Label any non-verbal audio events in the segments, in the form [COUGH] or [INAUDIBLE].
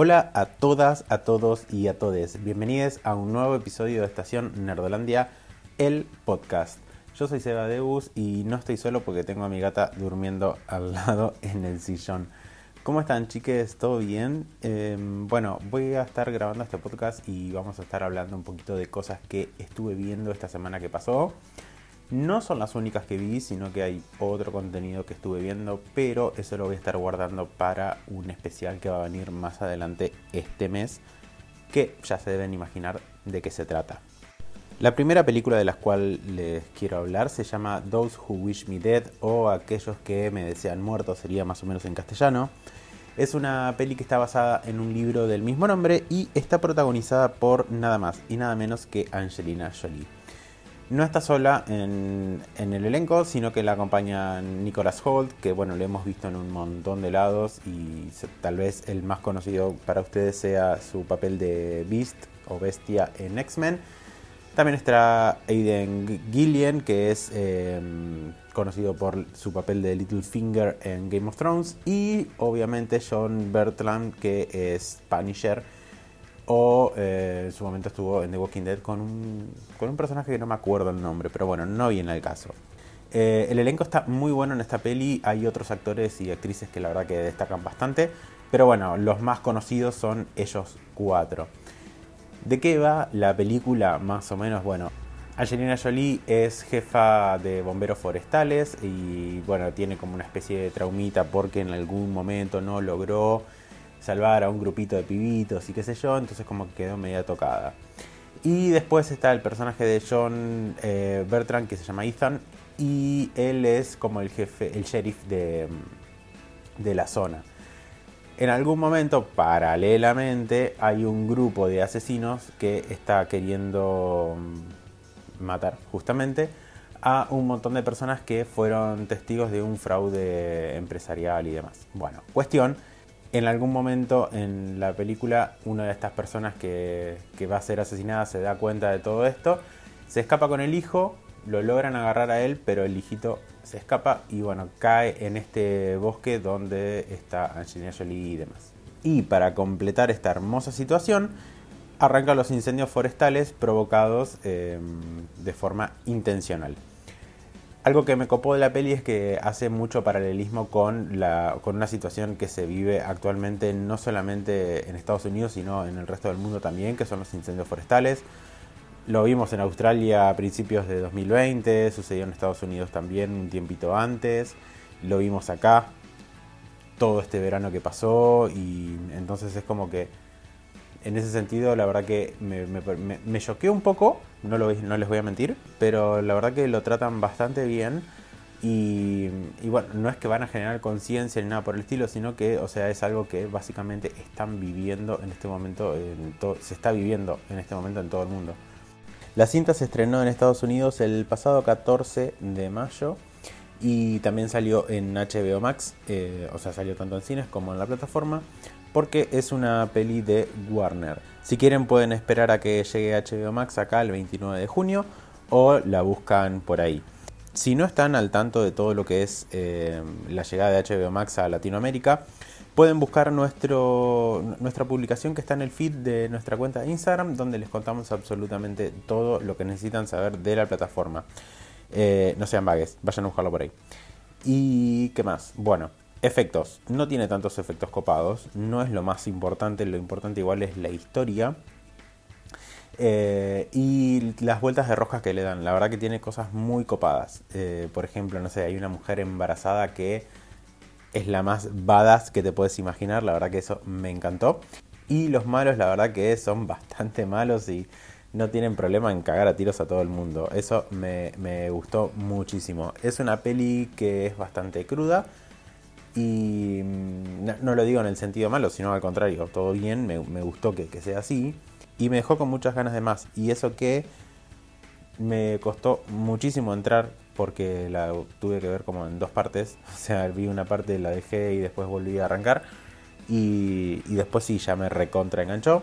Hola a todas, a todos y a todes. Bienvenidos a un nuevo episodio de Estación Nerdolandia, el podcast. Yo soy Seba Deus y no estoy solo porque tengo a mi gata durmiendo al [LAUGHS] lado en el sillón. ¿Cómo están chiques? ¿Todo bien? Em, bueno, voy a estar grabando este podcast y vamos a estar hablando un poquito de cosas que estuve viendo esta semana que pasó. No son las únicas que vi, sino que hay otro contenido que estuve viendo, pero eso lo voy a estar guardando para un especial que va a venir más adelante este mes, que ya se deben imaginar de qué se trata. La primera película de la cual les quiero hablar se llama Those Who Wish Me Dead o Aquellos que me desean muerto, sería más o menos en castellano. Es una peli que está basada en un libro del mismo nombre y está protagonizada por nada más y nada menos que Angelina Jolie. No está sola en, el elenco, sino que la acompaña Nicholas Holt, que bueno, lo hemos visto en un montón de lados y tal vez el más conocido para ustedes sea su papel de Beast o Bestia en X-Men. También está Aiden Gillian, que es em, conocido por su papel de Littlefinger en Game of Thrones. Y obviamente John Bertrand, que es Punisher o eh, en su momento estuvo en The Walking Dead con un, con un personaje que no me acuerdo el nombre, pero bueno, no viene al caso. Eh, el elenco está muy bueno en esta peli, hay otros actores y actrices que la verdad que destacan bastante, pero bueno, los más conocidos son ellos cuatro. ¿De qué va la película más o menos? Bueno, Angelina Jolie es jefa de bomberos forestales y bueno, tiene como una especie de traumita porque en algún momento no logró salvar a un grupito de pibitos y qué sé yo, entonces como que quedó media tocada. Y después está el personaje de John eh, Bertrand que se llama Ethan y él es como el jefe, el sheriff de, de la zona. En algún momento, paralelamente, hay un grupo de asesinos que está queriendo matar justamente a un montón de personas que fueron testigos de un fraude empresarial y demás. Bueno, cuestión en algún momento en la película una de estas personas que, va a ser asesinada se da cuenta de todo esto, se escapa con el hijo, lo logran agarrar a él, pero el hijito se escapa y bueno, cae en este bosque donde está Angelina Jolie y demás. Y para completar esta hermosa situación, arrancan los incendios forestales provocados eh, de forma intencional. Algo que me copó de la peli es que hace mucho paralelismo con, la, con una situación que se vive actualmente no solamente en Estados Unidos, sino en el resto del mundo también, que son los incendios forestales. Lo vimos en Australia a principios de 2020, sucedió en Estados Unidos también un tiempito antes, lo vimos acá todo este verano que pasó y entonces es como que en ese sentido, la verdad que me, choqueó un poco, no les voy a mentir, pero la verdad que lo tratan bastante bien. Y, bueno, no es que van a generar conciencia ni nada por el estilo, sino que, o sea, es algo que básicamente están viviendo en este momento, en se está viviendo en este momento en todo el mundo. La cinta se estrenó en Estados Unidos el pasado 14 de mayo y también salió en HBO Max, eh, o sea, salió tanto en cines como en la plataforma porque es una peli de Warner. Si quieren pueden esperar a que llegue HBO Max acá el 29 de junio o la buscan por ahí. Si no están al tanto de todo lo que es eh, la llegada de HBO Max a Latinoamérica, pueden buscar nuestro, nuestra publicación que está en el feed de nuestra cuenta de Instagram, donde les contamos absolutamente todo lo que necesitan saber de la plataforma. Eh, no sean vagues, vayan a buscarlo por ahí. ¿Y qué más? Bueno, Efectos. No tiene tantos efectos copados. No es lo más importante. Lo importante igual es la historia. Eh, y las vueltas de rosca que le dan. La verdad que tiene cosas muy copadas. Eh, por ejemplo, no sé, hay una mujer embarazada que es la más badass que te puedes imaginar. La verdad que eso me encantó. Y los malos, la verdad que son [LAUGHS] bastante malos y no tienen problema en cagar a tiros a todo el mundo. Eso me, me gustó muchísimo. Es una peli que es bastante cruda y mm, no, lo digo en el sentido malo, sino al contrario, todo bien, me, gustó que, sea así. Y me dejó con muchas ganas de más. Y eso que me costó muchísimo entrar porque la tuve que ver como en dos partes. [LAUGHS] O sea, vi una parte, la dejé y después volví a arrancar. Y, después sí, ya me recontra enganchó.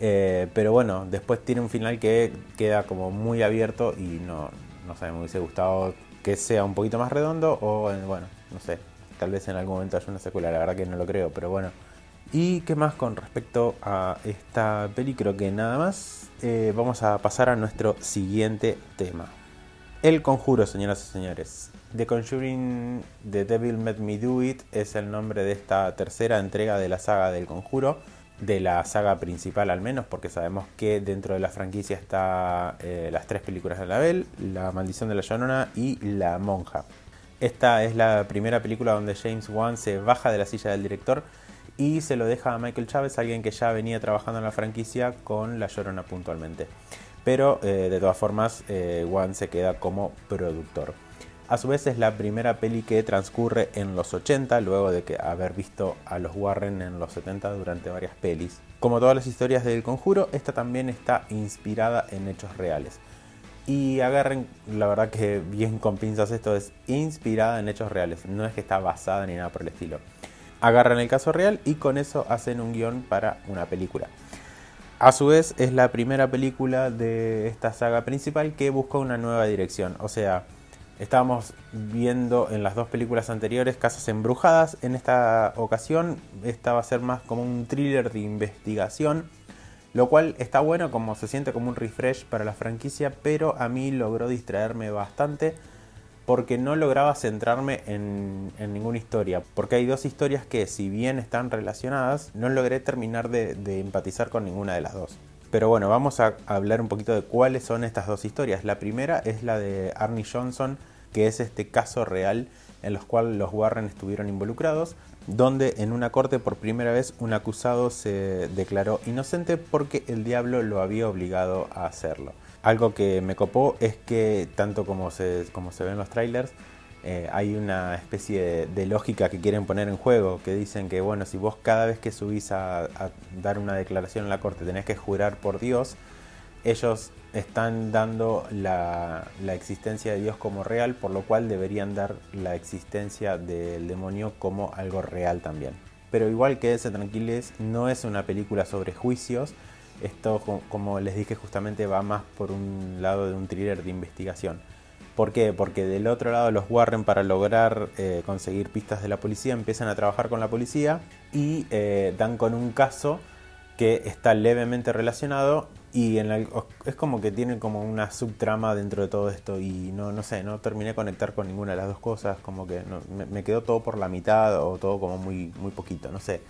Eh, pero bueno, después tiene un final que queda como muy abierto y no, no sé, me hubiese gustado que sea un poquito más redondo o bueno, no sé, tal vez en algún momento haya una secuela, la verdad que no lo creo, pero bueno, ¿Y qué más con respecto a esta peli? Creo que nada más. Eh, vamos a pasar a nuestro siguiente tema. El conjuro, señoras y señores. The Conjuring The Devil Made Me Do It es el nombre de esta tercera entrega de la saga del conjuro. De la saga principal al menos, porque sabemos que dentro de la franquicia está eh, las tres películas de Annabelle, La Maldición de la Llorona y La Monja. Esta es la primera película donde James Wan se baja de la silla del director y se lo deja a Michael Chávez, alguien que ya venía trabajando en la franquicia con La Llorona puntualmente. Pero eh, de todas formas, eh, Wan se queda como productor. A su vez es la primera peli que transcurre en los 80, luego de que haber visto a los Warren en los 70 durante varias pelis. Como todas las historias del conjuro, esta también está inspirada en hechos reales. Y agarren, la verdad que bien con pinzas esto es inspirada en hechos reales, no es que está basada ni nada por el estilo agarran el caso real y con eso hacen un guion para una película. A su vez es la primera película de esta saga principal que busca una nueva dirección. O sea, estábamos viendo en las dos películas anteriores Casas Embrujadas. En esta ocasión esta va a ser más como un thriller de investigación. Lo cual está bueno como se siente como un refresh para la franquicia, pero a mí logró distraerme bastante porque no lograba centrarme en, ninguna historia. Porque hay dos historias que, si bien están relacionadas, no logré terminar de, empatizar con ninguna de las dos. Pero bueno, vamos a hablar un poquito de cuáles son estas dos historias. La primera es la de Arnie Johnson, que es este caso real en los cuales los Warren estuvieron involucrados, donde en una corte por primera vez un acusado se declaró inocente porque el diablo lo había obligado a hacerlo. Algo que me copó es que, tanto como se, como se ve en los trailers, eh, hay una especie de, lógica que quieren poner en juego, que dicen que, bueno, si vos cada vez que subís a, dar una declaración en la corte tenés que jurar por Dios, ellos están dando la, existencia de Dios como real, por lo cual deberían dar la existencia del demonio como algo real también. Pero igual que ese tranquiles, no es una película sobre juicios, esto, como les dije, justamente va más por un lado de un thriller de investigación. ¿Por qué? Porque del otro lado los Warren para lograr eh, conseguir pistas de la policía empiezan a trabajar con la policía y eh, dan con un caso que está levemente relacionado y en es como que tiene como una subtrama dentro de todo esto y no, no sé, no terminé de conectar con ninguna de las dos cosas, como que me, me, quedó todo por la mitad o todo como muy, muy poquito, no sé.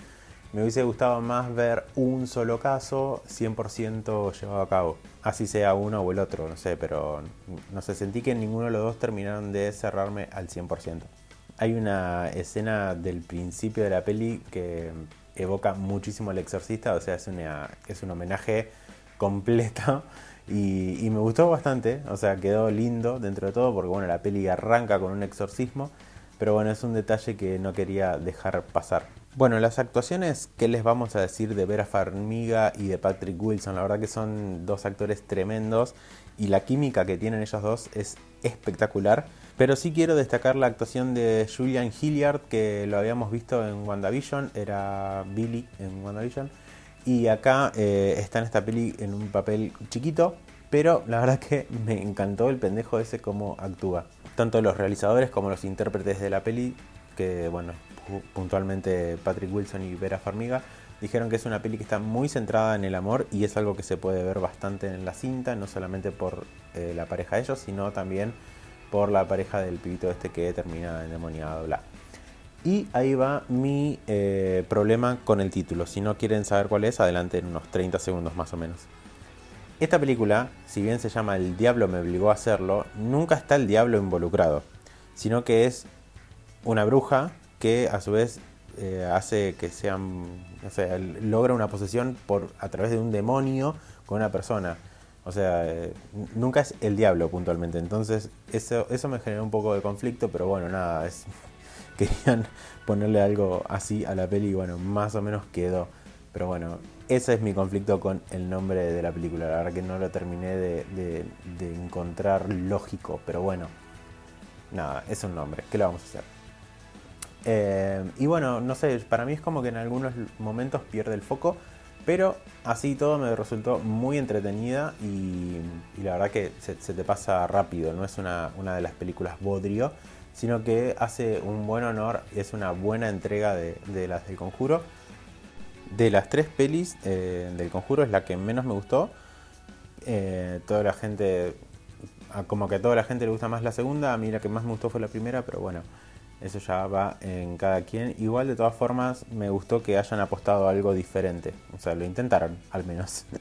Me hubiese gustado más ver un solo caso 100% llevado a cabo. Así sea uno o el otro, no sé, pero no sé, sentí que ninguno de los dos terminaron de cerrarme al 100%. Hay una escena del principio de la peli que evoca muchísimo al exorcista, o sea, es, es un homenaje completo y, y, me gustó bastante, o sea, quedó lindo dentro de todo porque bueno, la peli arranca con un exorcismo, pero bueno, es un detalle que no quería dejar pasar. Bueno, las actuaciones, ¿qué les vamos a decir de Vera Farmiga y de Patrick Wilson? La verdad que son dos actores tremendos y la química que tienen ellos dos es espectacular. Pero sí quiero destacar la actuación de Julian Hilliard, que lo habíamos visto en WandaVision, era Billy en WandaVision. Y acá eh, está en esta peli en un papel chiquito, pero la verdad que [LAUGHS] me encantó el pendejo ese cómo actúa. Tanto los realizadores como los intérpretes de la peli, que bueno, puntualmente Patrick Wilson y Vera Farmiga, dijeron que es una peli que está muy centrada en el amor y es algo que se puede ver bastante en la cinta, no solamente por eh, la pareja de ellos, sino también por la pareja del pibito este que termina endemoniado, bla. Y ahí va mi eh, problema con el título. Si no quieren saber cuál es, adelante en unos 30 segundos más o menos. Esta película, si bien se llama El diablo me obligó a hacerlo, nunca está el diablo involucrado, sino que es una bruja que a su vez eh, hace que sean, o sea, logra una posesión por, a través de un demonio con una persona. O sea, eh, nunca es el diablo puntualmente. Entonces, eso, eso me generó un poco de conflicto, pero bueno, nada, es, querían [LAUGHS] ponerle algo así a la peli y bueno, más o menos quedó. Pero bueno, ese es mi conflicto con el nombre de la película. La verdad que no lo terminé de, encontrar lógico, pero bueno, nada, es un nombre. ¿Qué le vamos a hacer? Eh, y bueno, no sé, para mí es como que en algunos momentos pierde el foco, pero así todo me resultó muy entretenida y, la verdad que se, te pasa rápido, no es una, de las películas bodrio, sino que hace un buen honor, es una buena entrega de, las del conjuro. De las tres pelis eh, del conjuro es la que menos me gustó. Eh, toda la gente, como que a toda la gente le gusta más la segunda, a mí la que más me gustó fue la primera, pero bueno, eso ya va en cada quien. Igual de todas formas me gustó que hayan apostado algo diferente. O sea, lo intentaron al menos. [LAUGHS]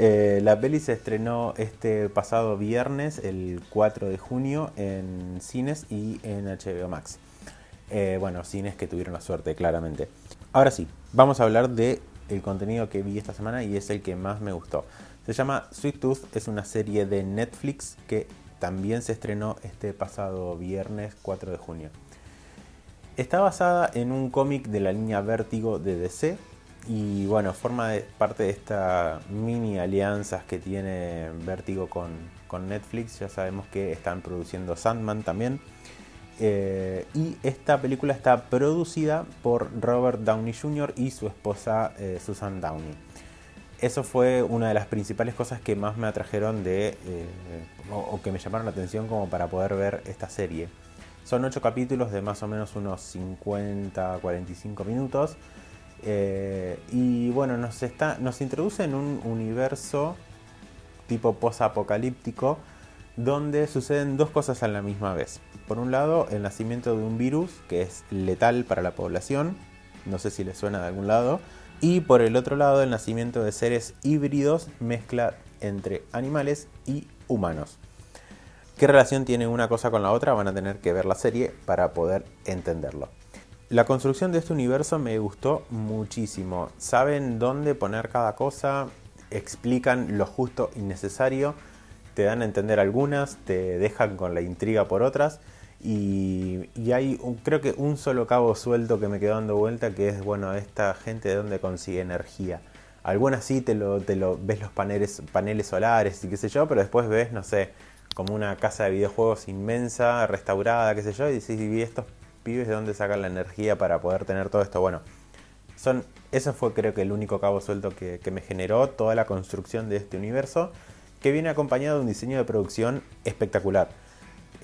Eh, la peli se estrenó este pasado viernes, el 4 de junio, en cines y en HBO Max. Eh, bueno, cines que tuvieron la suerte, claramente. Ahora sí, vamos a hablar de el contenido que vi esta semana y es el que más me gustó. Se llama Sweet Tooth, es una serie de Netflix que también se estrenó este pasado viernes 4 de junio. Está basada en un cómic de la línea Vértigo de DC y bueno, forma parte de esta mini alianzas que tiene Vértigo con, Netflix. Ya sabemos que están produciendo Sandman también. Eh, y esta película está producida por Robert Downey Jr. y su esposa eh, Susan Downey. Eso fue una de las principales cosas que más me atrajeron de, eh, o que me llamaron la atención como para poder ver esta serie. Son 8 capítulos de más o menos unos 50-45 minutos. Eh, y bueno, nos, está, nos introduce en un universo tipo post-apocalíptico donde suceden dos cosas a la misma vez. Por un lado, el nacimiento de un virus que es letal para la población, no sé si les suena de algún lado, y por el otro lado, el nacimiento de seres híbridos, mezcla entre animales y humanos. ¿Qué relación tiene una cosa con la otra? Van a tener que ver la serie para poder entenderlo. La construcción de este universo me gustó muchísimo. Saben dónde poner cada cosa, explican lo justo y necesario, te dan a entender algunas, te dejan con la intriga por otras. Y, hay creo que un solo cabo suelto que me quedó dando vuelta, que es, bueno, esta gente de dónde consigue energía. Algunas sí te lo, te lo ves los paneles, paneles solares y qué sé yo, pero después ves, no sé, como una casa de videojuegos inmensa, restaurada, qué sé yo, y decís, ¿y estos pibes de dónde sacan la energía para poder tener todo esto? Bueno, son, eso fue creo que el único cabo suelto que, me generó toda la construcción de este universo, que viene acompañado de un diseño de producción espectacular.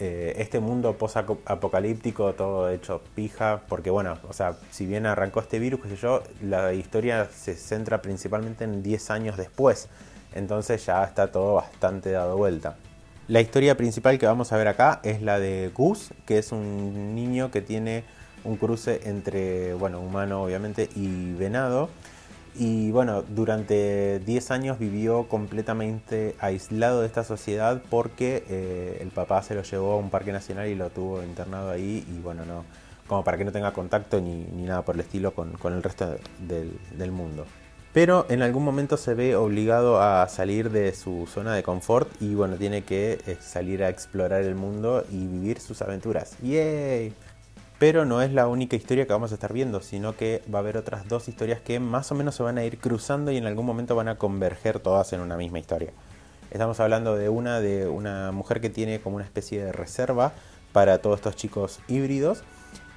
Eh, este mundo post-apocalíptico, todo hecho pija, porque bueno, o sea, si bien arrancó este virus, qué sé yo, la historia se centra principalmente en 10 años después, entonces ya está todo bastante dado vuelta. La historia principal que vamos a ver acá es la de Gus, que es un niño que tiene un cruce entre, bueno, humano obviamente y venado. Y bueno, durante 10 años vivió completamente aislado de esta sociedad porque eh, el papá se lo llevó a un parque nacional y lo tuvo internado ahí y bueno, no, como para que no tenga contacto ni, nada por el estilo con, el resto del mundo pero en algún momento se ve obligado a salir de su zona de confort y bueno, tiene que eh, salir a explorar el mundo y vivir sus aventuras. ¡Yay! Pero no es la única historia que vamos a estar viendo, sino que va a haber otras dos historias que más o menos se van a ir cruzando y en algún momento van a converger todas en una misma historia. Estamos hablando de una de una mujer que tiene como una especie de reserva para todos estos chicos híbridos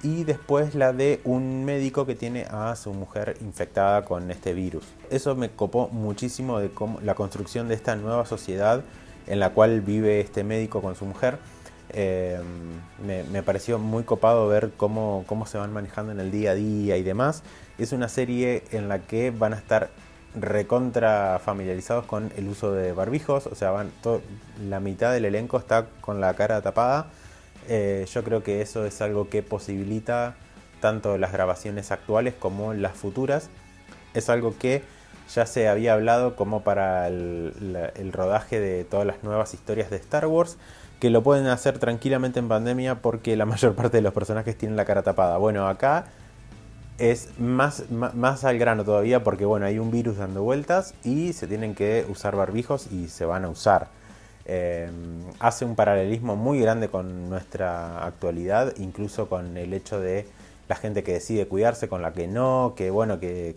y después la de un médico que tiene a su mujer infectada con este virus. Eso me copó muchísimo de cómo, la construcción de esta nueva sociedad en la cual vive este médico con su mujer. Eh, me, pareció muy copado ver cómo, cómo se van manejando en el día a día y demás. Es una serie en la que van a estar recontra familiarizados con el uso de barbijos, o sea, van la mitad del elenco está con la cara tapada eh, yo creo que eso es algo que posibilita tanto las grabaciones actuales como las futuras. Es algo que ya se había hablado como para el, rodaje de todas las nuevas historias de Star Wars, que lo pueden hacer tranquilamente en pandemia porque la [LAUGHS] mayor parte de los personajes tienen la cara tapada. Bueno, acá es más, más, al grano todavía porque bueno, hay un virus dando vueltas y se tienen que usar barbijos y se van a usar. Eh, hace un paralelismo muy grande con nuestra actualidad, incluso con el hecho de la gente que decide cuidarse con la que no, que bueno, que,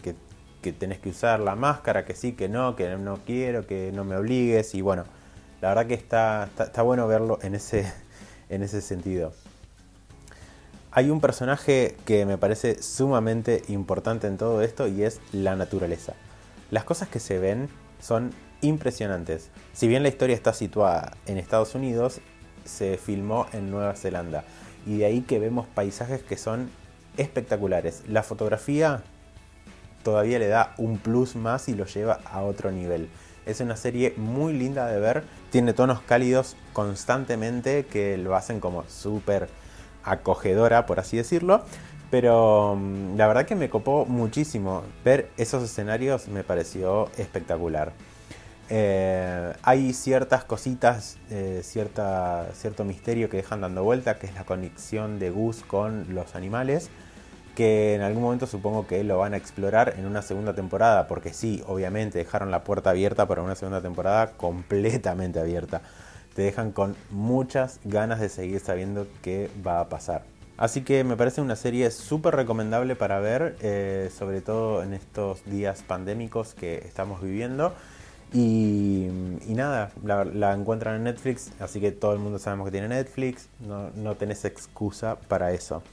tenés que usar la máscara, que sí, que no, que no quiero, que no me obligues y bueno, la verdad que está, está, bueno verlo en ese, [LAUGHS] en ese sentido. Hay un personaje que me parece sumamente importante en todo esto y es la naturaleza. Las cosas que se ven son impresionantes. Si bien la historia está situada en Estados Unidos, se filmó en Nueva Zelanda. Y de ahí que vemos paisajes que son espectaculares. La fotografía todavía le da un plus más y lo lleva a otro nivel. Es una serie muy linda de ver, tiene tonos cálidos constantemente que lo hacen como súper acogedora, por así decirlo. Pero mm, la verdad que me copó muchísimo. Ver esos escenarios me pareció espectacular. Eh, hay ciertas cositas, eh, cierto misterio que dejan dando vuelta, que es la conexión de Gus con los animales, que en algún momento supongo que lo van a explorar en una segunda temporada, porque sí, obviamente dejaron la puerta abierta para una segunda temporada completamente abierta. Te dejan con muchas ganas de seguir sabiendo qué va a pasar. Así que me parece una serie súper recomendable para ver, eh, sobre todo en estos días pandémicos que estamos viviendo. Y, nada, la, encuentran en Netflix, así que todo el mundo sabemos que tiene Netflix, no, no tenés excusa para eso.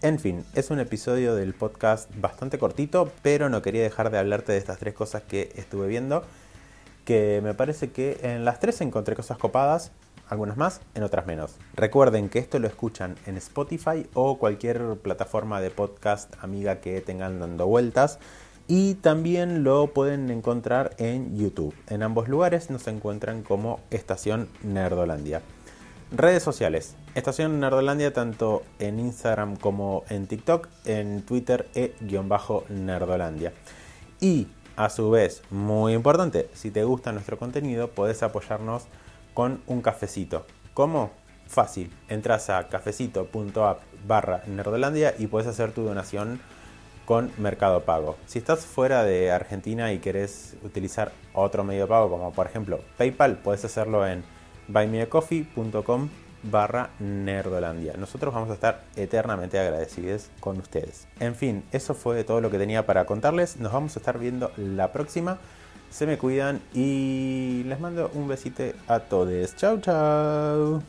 En fin, es un episodio del podcast bastante cortito, pero no quería dejar de hablarte de estas tres cosas que estuve viendo, que me parece que en las tres encontré cosas copadas, algunas más, en otras menos. Recuerden que esto lo escuchan en Spotify o cualquier plataforma de podcast amiga que tengan dando vueltas y también lo pueden encontrar en YouTube. En ambos lugares nos encuentran como Estación Nerdolandia. Redes sociales. Estación Nerdolandia tanto en Instagram como en TikTok, en Twitter e-nerdolandia. Y a su vez, muy importante, si te gusta nuestro contenido, puedes apoyarnos con un cafecito. ¿Cómo? Fácil. Entras a cafecito.app barra Nerdolandia y puedes hacer tu donación con Mercado Pago. Si estás fuera de Argentina y querés utilizar otro medio de pago, como por ejemplo PayPal, puedes hacerlo en buymeacoffee.com barra Nerdolandia. Nosotros vamos a estar eternamente agradecidos con ustedes. En fin, eso fue todo lo que tenía para contarles. Nos vamos a estar viendo la próxima. Se me cuidan y les mando un besito a todos. Chau, chau.